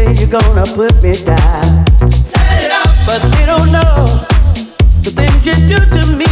Someday you're gonna put me down. Set it up. But they don't know the things you do to me.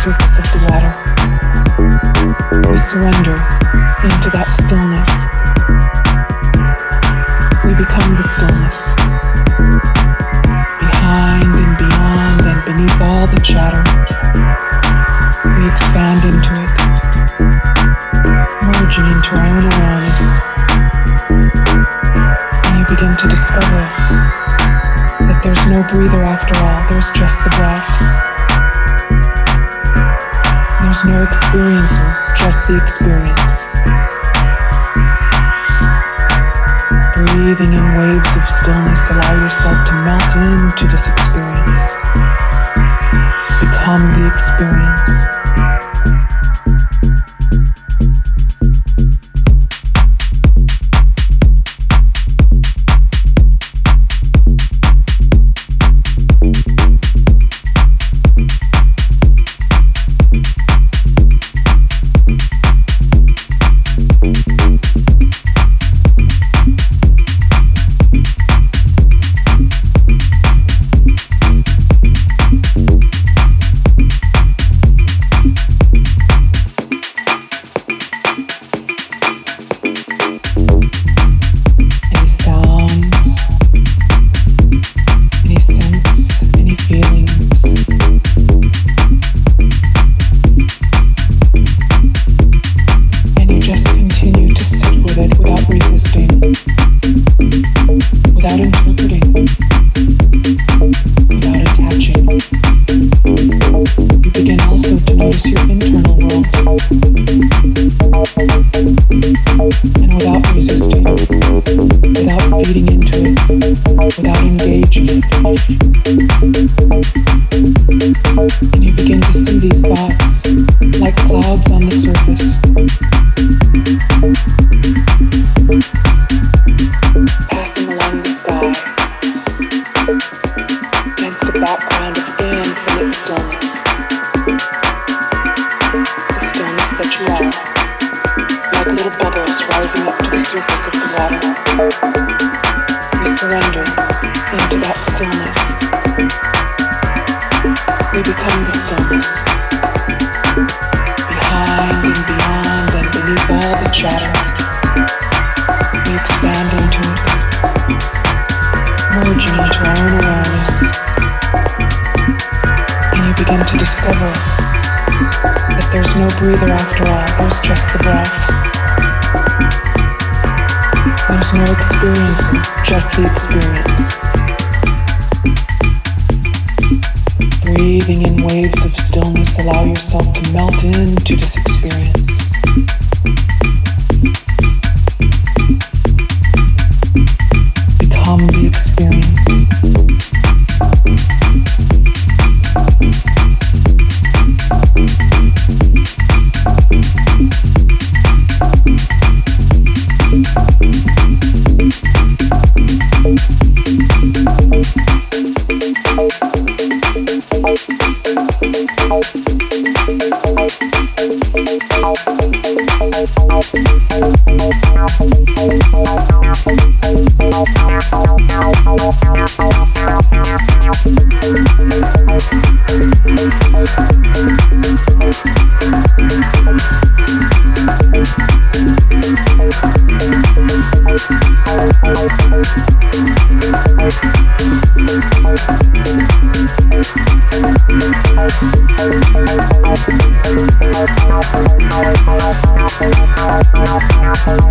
surface of the water. We surrender into that stillness. We become the stillness. Behind and beyond and beneath all the chatter, we expand into it, merging into our own awareness. And you begin to discover that there's no breather after all, there's just the breath. No experiencer, just the experience. Breathing in waves of stillness, allow yourself to melt into this experience. Become the experience. And you begin to see these thoughts like clouds on the surface. Thank